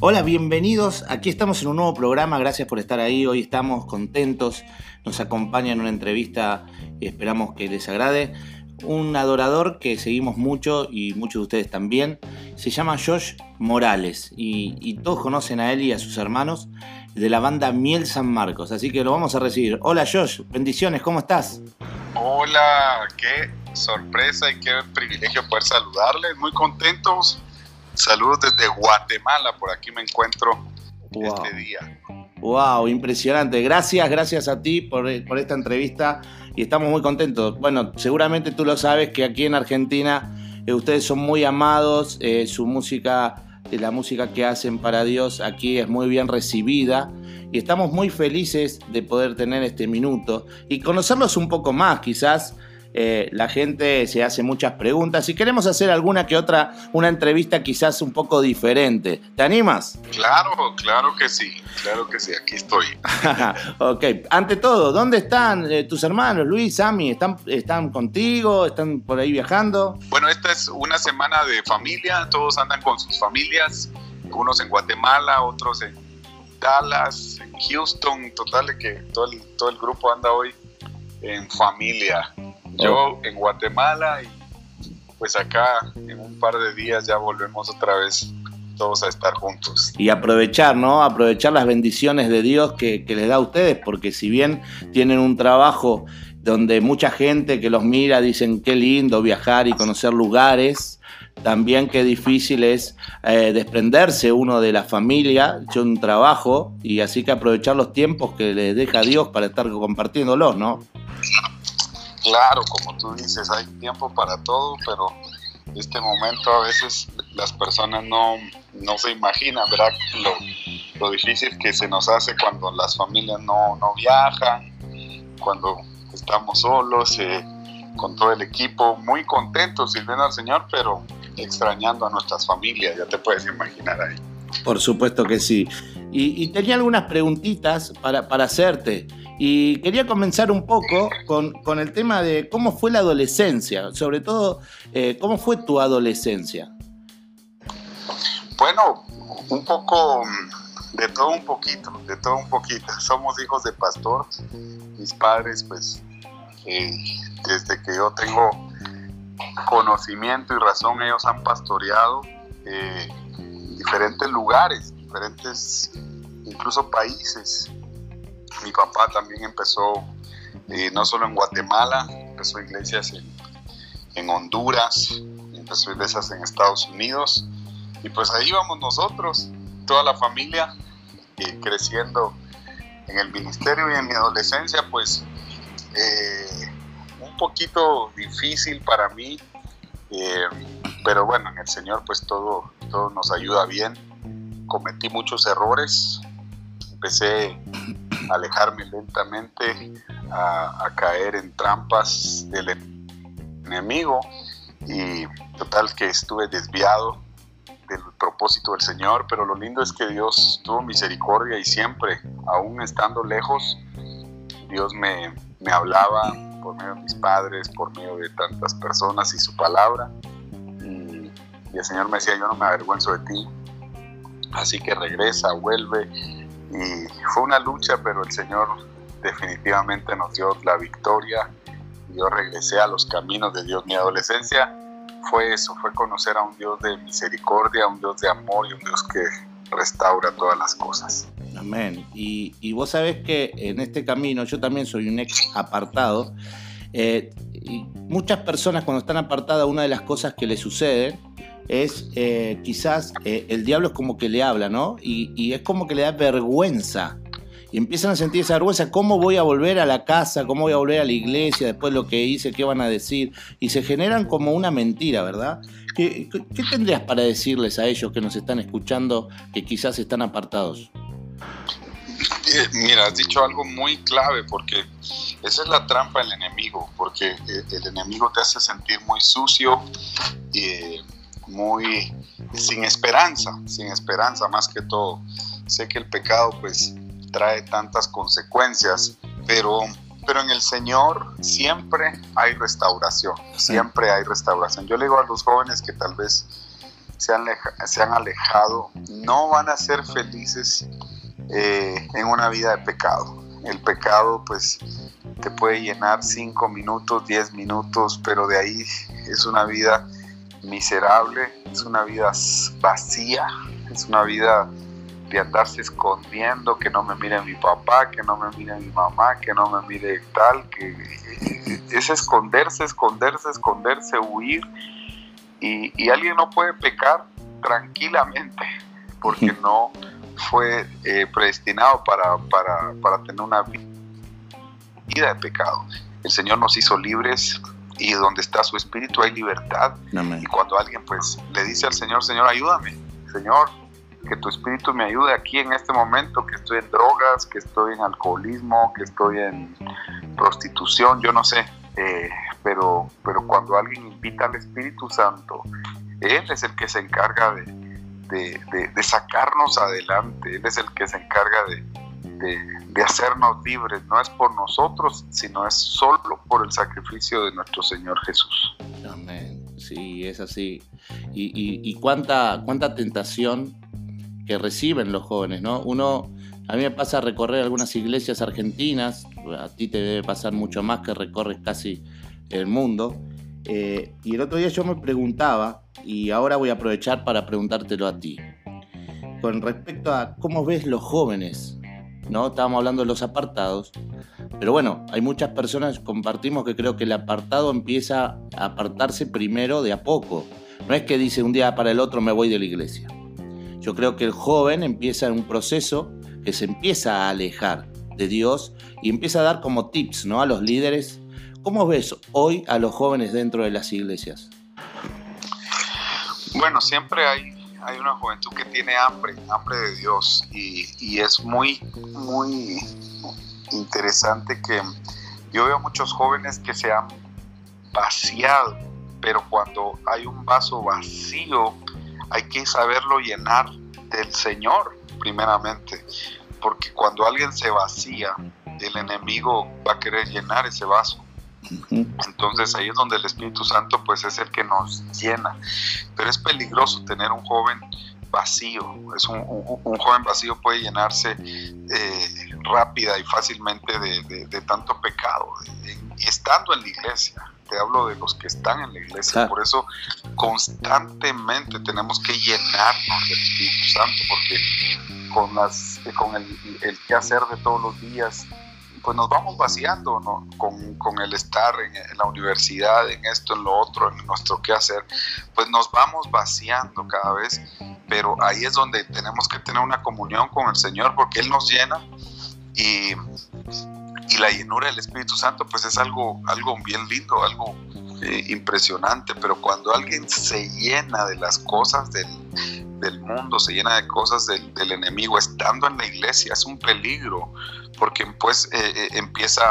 Hola, bienvenidos. Aquí estamos en un nuevo programa. Gracias por estar ahí. Hoy estamos contentos. Nos acompaña en una entrevista y esperamos que les agrade. Un adorador que seguimos mucho y muchos de ustedes también. Se llama Josh Morales y, todos conocen a él y a sus hermanos de la banda Miel San Marcos. Así que lo vamos a recibir. Hola Josh, bendiciones, ¿cómo estás? Hola, qué sorpresa y qué privilegio poder saludarles. Muy contentos Saludos desde Guatemala, por aquí me encuentro este día. Wow, impresionante. Gracias, gracias a ti por, esta entrevista y estamos muy contentos. Bueno, seguramente tú lo sabes que aquí en Argentina eh, ustedes son muy amados, eh, su música, eh, la música que hacen para Dios aquí es muy bien recibida y estamos muy felices de poder tener este minuto y conocerlos un poco más, quizás eh, la gente se hace muchas preguntas y queremos hacer alguna que otra, una entrevista quizás un poco diferente. ¿Te animas? Claro, claro que sí, claro que sí, aquí estoy. ok, ante todo, ¿dónde están eh, tus hermanos, Luis, Sami? ¿Están, ¿Están contigo? ¿Están por ahí viajando? Bueno, esta es una semana de familia, todos andan con sus familias, unos en Guatemala, otros en Dallas, en Houston, total que todo el, todo el grupo anda hoy en familia. Yo en Guatemala y pues acá en un par de días ya volvemos otra vez todos a estar juntos. Y aprovechar, ¿no? Aprovechar las bendiciones de Dios que, que les da a ustedes, porque si bien tienen un trabajo donde mucha gente que los mira dicen qué lindo viajar y conocer lugares, también qué difícil es eh, desprenderse uno de la familia, yo un trabajo, y así que aprovechar los tiempos que les deja Dios para estar compartiéndolos, ¿no? Claro, como tú dices, hay tiempo para todo, pero este momento a veces las personas no, no se imaginan, ¿verdad? Lo, lo, difícil que se nos hace cuando las familias no, no viajan, cuando estamos solos, eh, con todo el equipo, muy contentos sirviendo al Señor, pero extrañando a nuestras familias, ya te puedes imaginar ahí. Por supuesto que sí. Y, tenía algunas preguntitas para, para hacerte. Y quería comenzar un poco con, el tema de cómo fue la adolescencia, sobre todo, eh, ¿cómo fue tu adolescencia? Bueno, un poco de todo un poquito, de todo un poquito. Somos hijos de pastor. Mis padres, pues, eh, desde que yo tengo conocimiento y razón, ellos han pastoreado eh, diferentes lugares, diferentes, incluso países mi papá también empezó, eh, no solo en Guatemala, empezó iglesias en, Honduras, empezó iglesias en Estados Unidos. Y pues ahí vamos nosotros, toda la familia, eh, creciendo en el ministerio y en mi adolescencia, pues eh, un poquito difícil para mí, pero bueno, en el Señor pues todo, todo nos ayuda bien. Cometí muchos errores, empecé alejarme lentamente, a, caer en trampas del enemigo. Y total que estuve desviado del propósito del Señor, pero lo lindo es que Dios tuvo misericordia y siempre, aún estando lejos, Dios me, me hablaba por medio de mis padres, por medio de tantas personas y su palabra. Y, y el Señor me decía, yo no me avergüenzo de ti, así que regresa, vuelve y fue una lucha, pero el Señor definitivamente nos dio la victoria. Yo regresé a los caminos de Dios. Mi adolescencia fue eso, fue conocer a un Dios de misericordia, un Dios de amor y un Dios que restaura todas las cosas. Amén. Y, y vos sabés que en este camino yo también soy un ex apartado. Eh, y muchas personas cuando están apartadas, una de las cosas que les sucede es eh, quizás eh, el diablo es como que le habla, ¿no? Y, es como que le da vergüenza. Y empiezan a sentir esa vergüenza, ¿cómo voy a volver a la casa? ¿Cómo voy a volver a la iglesia después de lo que hice? ¿Qué van a decir? Y se generan como una mentira, ¿verdad? ¿Qué, qué tendrías para decirles a ellos que nos están escuchando que quizás están apartados? Eh, mira, has dicho algo muy clave porque esa es la trampa del enemigo, porque el enemigo te hace sentir muy sucio, y muy sin esperanza, sin esperanza más que todo. Sé que el pecado pues trae tantas consecuencias, pero pero en el Señor siempre hay restauración, siempre hay restauración. Yo le digo a los jóvenes que tal vez se han, se han alejado, no van a ser felices eh, en una vida de pecado. El pecado pues te puede llenar cinco minutos, diez minutos, pero de ahí es una vida miserable, es una vida vacía, es una vida de andarse escondiendo, que no me mire mi papá, que no me mire mi mamá, que no me mire tal, que es esconderse, esconderse, esconderse, huir. Y, alguien no puede pecar tranquilamente porque no fue eh, predestinado para, para, tener una vida de pecado. El Señor nos hizo libres y donde está su espíritu hay libertad. Y cuando alguien pues le dice al Señor, Señor, ayúdame, Señor, que tu espíritu me ayude aquí en este momento, que estoy en drogas, que estoy en alcoholismo, que estoy en prostitución, yo no sé, eh, pero, pero cuando alguien invita al Espíritu Santo, Él es el que se encarga de, de, sacarnos adelante, Él es el que se encarga de, hacernos libres, no es por nosotros, sino es solo por el sacrificio de nuestro Señor Jesús. Amén, sí, es así. Y, y, y cuánta, cuánta tentación que reciben los jóvenes, ¿no? Uno, a mí me pasa recorrer algunas iglesias argentinas, a ti te debe pasar mucho más que recorres casi el mundo, eh, y el otro día yo me preguntaba, y ahora voy a aprovechar para preguntártelo a ti, con respecto a cómo ves los jóvenes, ¿no? Estábamos hablando de los apartados, pero bueno, hay muchas personas, compartimos que creo que el apartado empieza a apartarse primero de a poco. No es que dice un día para el otro me voy de la iglesia. Yo creo que el joven empieza un proceso que se empieza a alejar de Dios y empieza a dar como tips ¿no? a los líderes. ¿Cómo ves hoy a los jóvenes dentro de las iglesias? Bueno, siempre hay, hay una juventud que tiene hambre, hambre de Dios y, y es muy, muy interesante que yo veo muchos jóvenes que se han vaciado, pero cuando hay un vaso vacío, hay que saberlo llenar del Señor primeramente, porque cuando alguien se vacía, el enemigo va a querer llenar ese vaso. Entonces ahí es donde el Espíritu Santo pues es el que nos llena. Pero es peligroso tener un joven vacío. Es un, joven vacío puede llenarse eh, rápida y fácilmente de, tanto pecado, estando en la iglesia te hablo de los que están en la iglesia. Por eso constantemente tenemos que llenarnos del Espíritu Santo, porque con, las, con el, el quehacer de todos los días, pues nos vamos vaciando ¿no? con, con, el estar en, la universidad, en esto, en lo otro, en nuestro quehacer, pues nos vamos vaciando cada vez, pero ahí es donde tenemos que tener una comunión con el Señor, porque Él nos llena y y la llenura del Espíritu Santo pues es algo, algo bien lindo, algo eh, impresionante, pero cuando alguien se llena de las cosas del, mundo, se llena de cosas del, enemigo, estando en la iglesia, es un peligro, porque pues eh, eh, empieza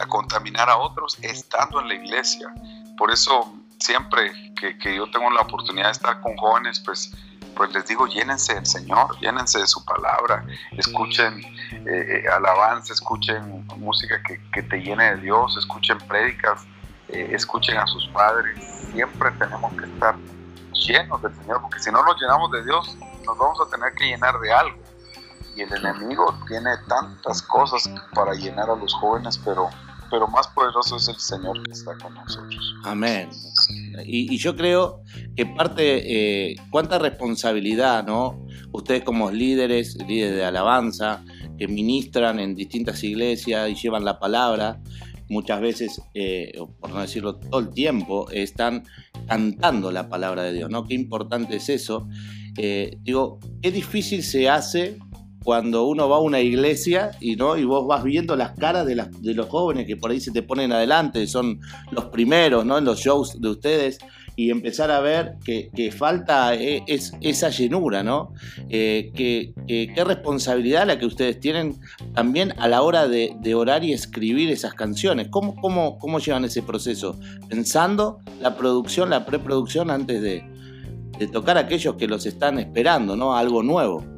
a contaminar a otros estando en la iglesia. Por eso siempre que, que yo tengo la oportunidad de estar con jóvenes, pues pues les digo, llénense del Señor, llénense de su palabra, escuchen eh, eh, alabanza, escuchen música que, te llene de Dios, escuchen prédicas, eh, escuchen a sus padres. Siempre tenemos que estar llenos del Señor, porque si no nos llenamos de Dios, nos vamos a tener que llenar de algo. Y el enemigo tiene tantas cosas para llenar a los jóvenes, pero, pero más poderoso es el Señor que está con nosotros. Amén. Y, yo creo que parte, eh, cuánta responsabilidad, ¿no? Ustedes como líderes, líderes de alabanza, que ministran en distintas iglesias y llevan la palabra, muchas veces, eh, por no decirlo todo el tiempo, están cantando la palabra de Dios, ¿no? Qué importante es eso. Eh, digo, qué difícil se hace cuando uno va a una iglesia y, ¿no? y vos vas viendo las caras de, de los jóvenes que por ahí se te ponen adelante, son los primeros ¿no? en los shows de ustedes, y empezar a ver que, falta e, es, esa llenura, ¿no? Eh, qué responsabilidad la que ustedes tienen también a la hora de, orar y escribir esas canciones. ¿Cómo, cómo, ¿Cómo llevan ese proceso? Pensando la producción, la preproducción antes de, de tocar a aquellos que los están esperando, ¿no? Algo nuevo.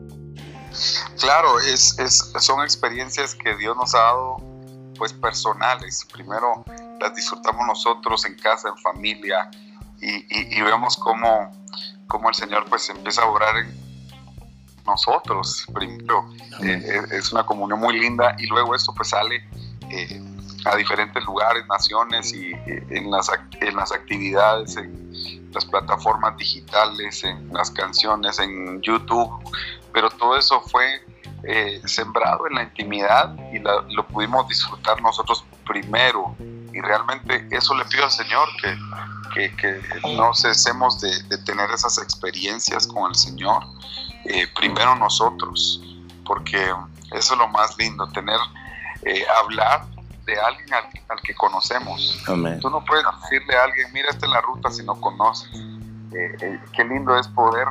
Claro, es, es, son experiencias que Dios nos ha dado pues personales. Primero las disfrutamos nosotros en casa, en familia, y, vemos cómo, cómo, el Señor pues empieza a orar en nosotros. Primero eh, es una comunión muy linda y luego esto pues sale eh, a diferentes lugares, naciones y en, las, en las actividades, en las plataformas digitales, en las canciones, en YouTube, pero todo eso fue eh, sembrado en la intimidad y lo pudimos disfrutar nosotros primero. Y realmente eso le pido al Señor, que, que, no cesemos de, tener esas experiencias con el Señor, eh, primero nosotros, porque eso es lo más lindo, tener, eh, hablar de alguien al, que conocemos. Tú no puedes decirle a alguien, mira, esta es la ruta si no conoces. qué lindo es poder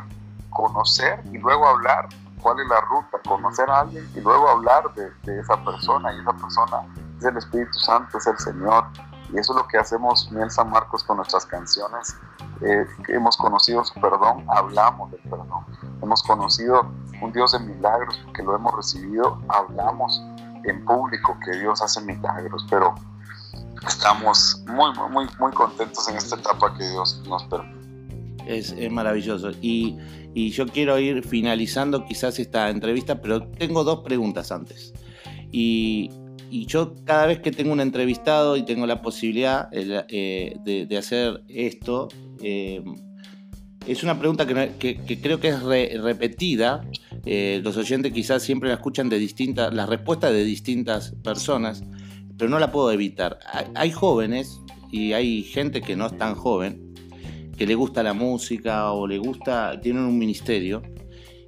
conocer y luego hablar cuál es la ruta, conocer a alguien y luego hablar de, esa persona. Y esa persona es el Espíritu Santo, es el Señor. Y eso es lo que hacemos en San Marcos con nuestras canciones. Eh, hemos conocido su perdón, hablamos del perdón. Hemos conocido un Dios de milagros porque lo hemos recibido, hablamos en público que Dios hace milagros, pero estamos muy, muy, muy contentos en esta etapa que Dios nos permite. Es, es maravilloso. Y y yo quiero ir finalizando quizás esta entrevista, pero tengo dos preguntas antes. Y, yo cada vez que tengo un entrevistado y tengo la posibilidad eh, de, hacer esto, eh, es una pregunta que, creo que es repetida. Eh, los oyentes quizás siempre escuchan de distintas, las respuestas de distintas personas, pero no la puedo evitar. hay jóvenes y hay gente que no es tan joven que le gusta la música o le gusta, tienen un ministerio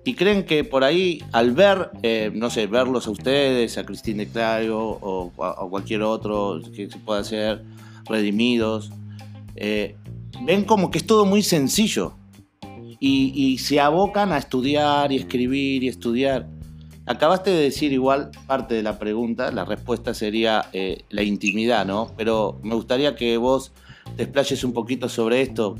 y creen que por ahí al ver, eh, no sé, verlos a ustedes, a Cristina de Clario o a, cualquier otro que se pueda hacer, redimidos, eh, ven como que es todo muy sencillo y, y, se abocan a estudiar y escribir y estudiar. Acabaste de decir igual parte de la pregunta, la respuesta sería eh, la intimidad, ¿no? Pero me gustaría que vos te explayes un poquito sobre esto.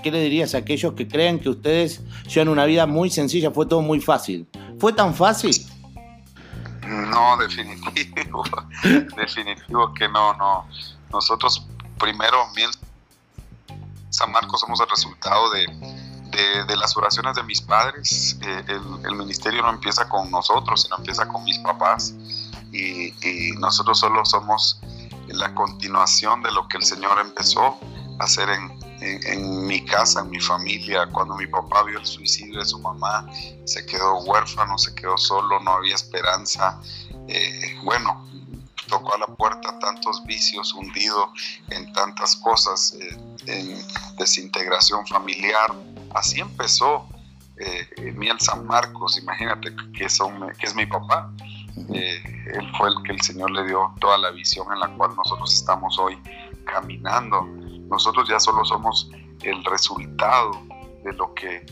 ¿Qué le dirías a aquellos que creen que ustedes llevan una vida muy sencilla, fue todo muy fácil? ¿Fue tan fácil? No, definitivo. definitivo que no, no. Nosotros primero, bien, San Marcos somos el resultado de, las oraciones de mis padres. Eh, el, ministerio no empieza con nosotros, sino empieza con mis papás. Y, nosotros solo somos la continuación de lo que el Señor empezó a hacer en, en, mi casa, en mi familia, cuando mi papá vio el suicidio de su mamá, se quedó huérfano, se quedó solo, no había esperanza. Eh, bueno, tocó a la puerta tantos vicios, hundido en tantas cosas, eh, en desintegración familiar. Así empezó eh, Miel San Marcos, imagínate que, son, que es mi papá. Eh, él fue el que el Señor le dio toda la visión en la cual nosotros estamos hoy caminando. Nosotros ya solo somos el resultado de lo que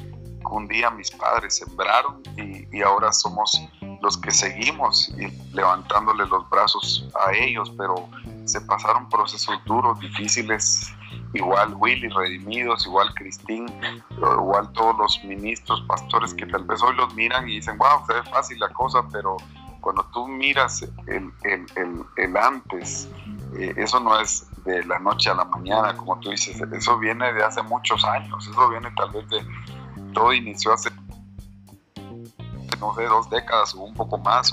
un día mis padres sembraron y, ahora somos los que seguimos levantándole los brazos a ellos, pero se pasaron procesos duros, difíciles, igual Willy, Redimidos, igual Cristín, igual todos los ministros, pastores que tal vez hoy los miran y dicen, wow, se ve fácil la cosa, pero cuando tú miras el, el, el, antes, eh, eso no es de la noche a la mañana, como tú dices, eso viene de hace muchos años, eso viene tal vez de, todo inició hace, no sé, dos décadas o un poco más,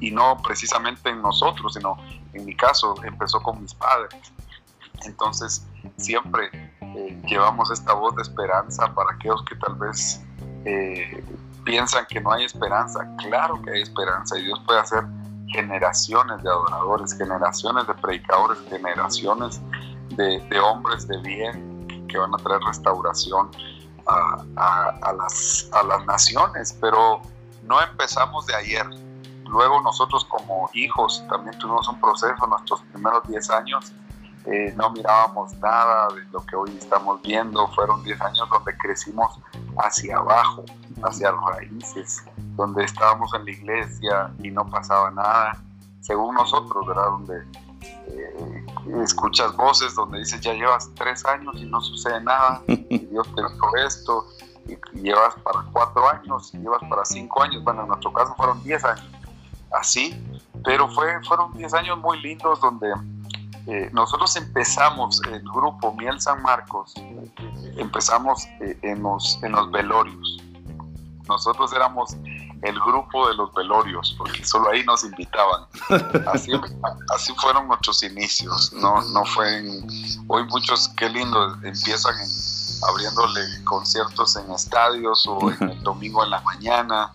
y no precisamente en nosotros, sino en mi caso empezó con mis padres. Entonces siempre eh, llevamos esta voz de esperanza para aquellos que tal vez eh, piensan que no hay esperanza. Claro que hay esperanza y Dios puede hacer generaciones de adoradores, generaciones de predicadores, generaciones de, hombres de bien que van a traer restauración a, las, a las naciones, pero no empezamos de ayer. Luego nosotros como hijos también tuvimos un proceso, nuestros primeros 10 años eh, no mirábamos nada de lo que hoy estamos viendo, fueron 10 años donde crecimos hacia abajo, hacia las raíces, donde estábamos en la iglesia y no pasaba nada, según nosotros, ¿verdad? Donde eh, escuchas voces donde dices, ya llevas tres años y no sucede nada, y Dios te dijo esto, y, llevas para cuatro años, y llevas para cinco años, bueno, en nuestro caso fueron diez años. Así, Pero fue, fueron 10 años muy lindos donde eh, nosotros empezamos el grupo Miel San Marcos, empezamos eh, en, los, en los velorios. Nosotros éramos el grupo de los velorios, porque solo ahí nos invitaban. Así, fueron nuestros inicios, no, no fue en, hoy muchos, qué lindo, empiezan abriéndole conciertos en estadios o en el domingo en la mañana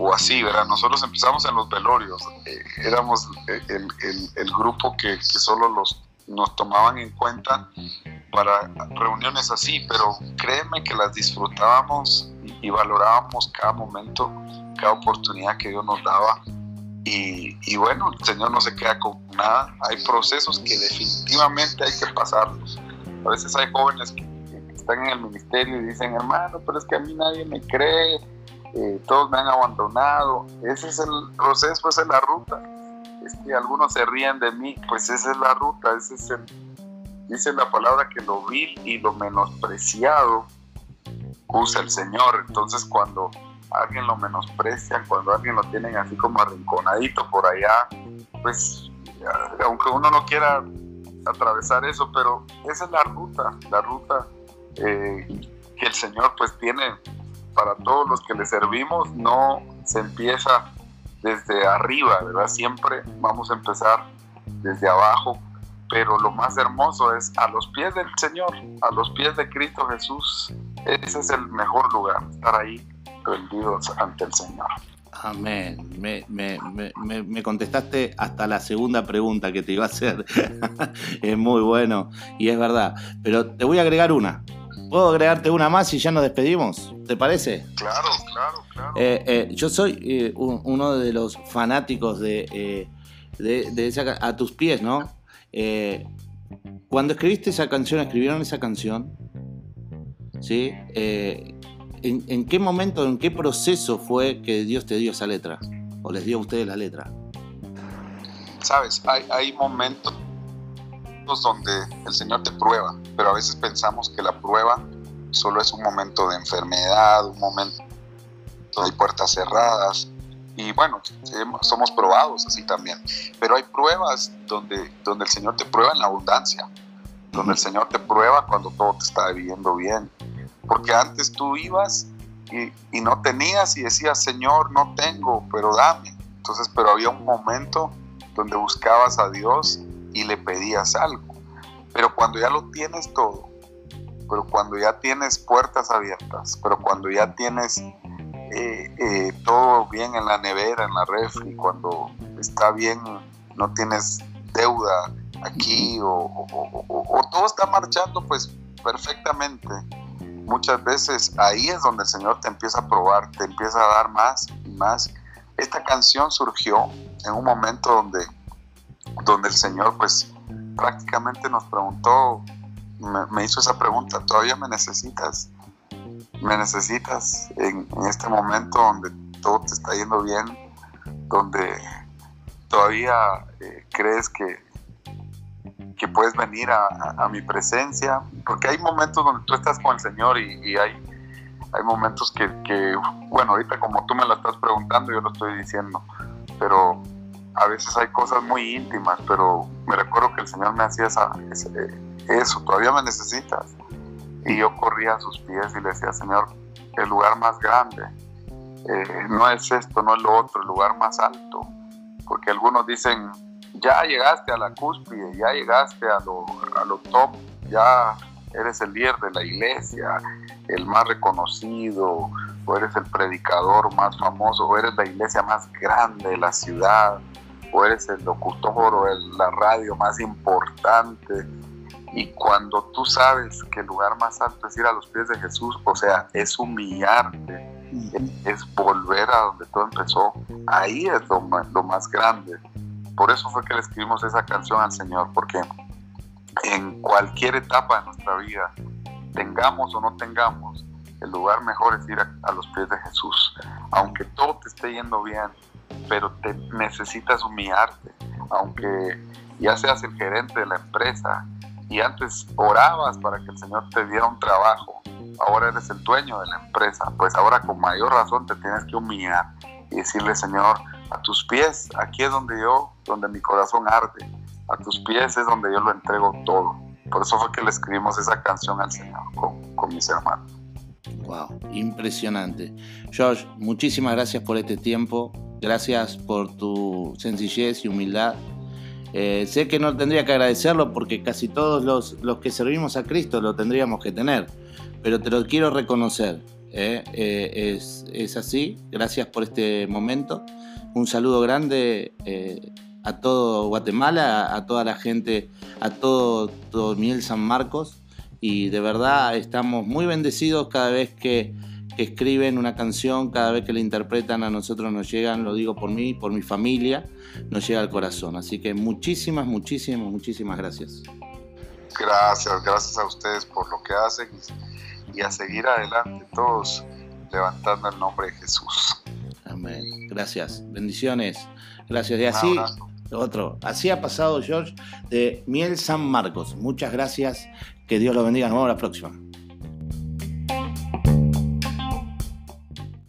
o así, ¿verdad? Nosotros empezamos en los velorios, eh, éramos el, el, el grupo que, que, solo los, nos tomaban en cuenta para reuniones así, pero créeme que las disfrutábamos y, y valorábamos cada momento cada oportunidad que Dios nos daba. Y, y, bueno, el Señor no se queda con nada. Hay procesos que definitivamente hay que pasarlos. A veces hay jóvenes que, están en el ministerio y dicen, hermano, pero es que a mí nadie me cree, todos me han abandonado. Ese es el proceso, esa es la ruta. Es que algunos se ríen de mí, pues esa es la ruta, ese es el, dice la palabra que lo vil y lo menospreciado usa el Señor. Entonces cuando alguien lo menosprecia, cuando alguien lo tienen así como arrinconadito por allá, pues aunque uno no quiera atravesar eso, pero esa es la ruta, la ruta eh, que el Señor pues tiene para todos los que le servimos, no se empieza desde arriba, ¿verdad? Siempre vamos a empezar desde abajo, pero lo más hermoso es a los pies del Señor, a los pies de Cristo Jesús. Ese es el mejor lugar, estar ahí rendidos ante el Señor. Amén. Me, me, me, me, contestaste hasta la segunda pregunta que te iba a hacer. es muy bueno y es verdad. Pero te voy a agregar una. ¿Puedo agregarte una más y ya nos despedimos? ¿Te parece? Claro, claro, claro. Eh, eh, yo soy eh, uno de los fanáticos de, de, de esa, A tus pies, ¿no? cuando escribiste esa canción, escribieron esa canción, ¿sí? ¿en, qué momento, en qué proceso fue que Dios te dio esa letra? ¿O les dio a ustedes la letra? Sabes, hay, hay momentos donde el Señor te prueba, pero a veces pensamos que la prueba solo es un momento de enfermedad, un momento donde hay puertas cerradas. Y bueno, somos probados así también. Pero hay pruebas donde, donde el Señor te prueba en la abundancia, donde el Señor te prueba cuando todo te está viviendo bien, porque antes tú ibas y, no tenías y decías, Señor, no tengo, pero dame. Entonces, pero había un momento donde buscabas a Dios y le pedías algo. Pero cuando ya lo tienes todo, pero cuando ya tienes puertas abiertas, pero cuando ya tienes eh, eh, todo bien en la nevera, en la refri, cuando está bien, no tienes deuda aquí o, o todo está marchando pues perfectamente muchas veces ahí es donde el Señor te empieza a probar, te empieza a dar más y más. Esta canción surgió en un momento donde, donde el Señor pues prácticamente nos preguntó, me, hizo esa pregunta, ¿todavía me necesitas? ¿Me necesitas en, este momento donde todo te está yendo bien? Donde todavía eh, crees que, que puedes venir a, mi presencia, porque hay momentos donde tú estás con el Señor y, hay, hay momentos que, bueno, ahorita como tú me lo estás preguntando, yo lo estoy diciendo, pero a veces hay cosas muy íntimas, pero me recuerdo que el Señor me hacía esa, eso, todavía me necesitas. Y yo corría a sus pies y le decía, Señor, el lugar más grande eh, no es esto, no es lo otro, el lugar más alto, porque algunos dicen, ya llegaste a la cúspide, ya llegaste a lo, a lo top, ya eres el líder de la iglesia, el más reconocido, o eres el predicador más famoso, o eres la iglesia más grande de la ciudad, o eres el locutor o el, la radio más importante. Y cuando tú sabes que el lugar más alto es ir a los pies de Jesús, o sea, es humillarte, es, volver a donde todo empezó, ahí es lo, lo más grande. Por eso fue que le escribimos esa canción al Señor, porque en cualquier etapa de nuestra vida, tengamos o no tengamos, el lugar mejor es ir a, los pies de Jesús. Aunque todo te esté yendo bien, pero te necesitas humillarte. Aunque ya seas el gerente de la empresa y antes orabas para que el Señor te diera un trabajo, ahora eres el dueño de la empresa, pues ahora con mayor razón te tienes que humillar y decirle, Señor, a tus pies, aquí es donde yo, donde mi corazón arde, a tus pies es donde yo lo entrego todo. Por eso fue que le escribimos esa canción al Señor con, mis hermanos. Wow, impresionante. George, muchísimas gracias por este tiempo, gracias por tu sencillez y humildad. Eh, sé que no tendría que agradecerlo porque casi todos los, los, que servimos a Cristo lo tendríamos que tener, pero te lo quiero reconocer. ¿eh? Eh, es, es, así, gracias por este momento. Un saludo grande a todo Guatemala, a toda la gente, a todo, todo Miel San Marcos y de verdad estamos muy bendecidos cada vez que, escriben una canción, cada vez que la interpretan a nosotros nos llegan, lo digo por mí, por mi familia, nos llega al corazón. Así que muchísimas, muchísimas, muchísimas gracias. Gracias, gracias a ustedes por lo que hacen y a seguir adelante todos levantando el nombre de Jesús. Amén. Gracias. Bendiciones. Gracias. Y así, otro. Así ha pasado George de Miel San Marcos. Muchas gracias. Que Dios lo bendiga. Nos vemos la próxima.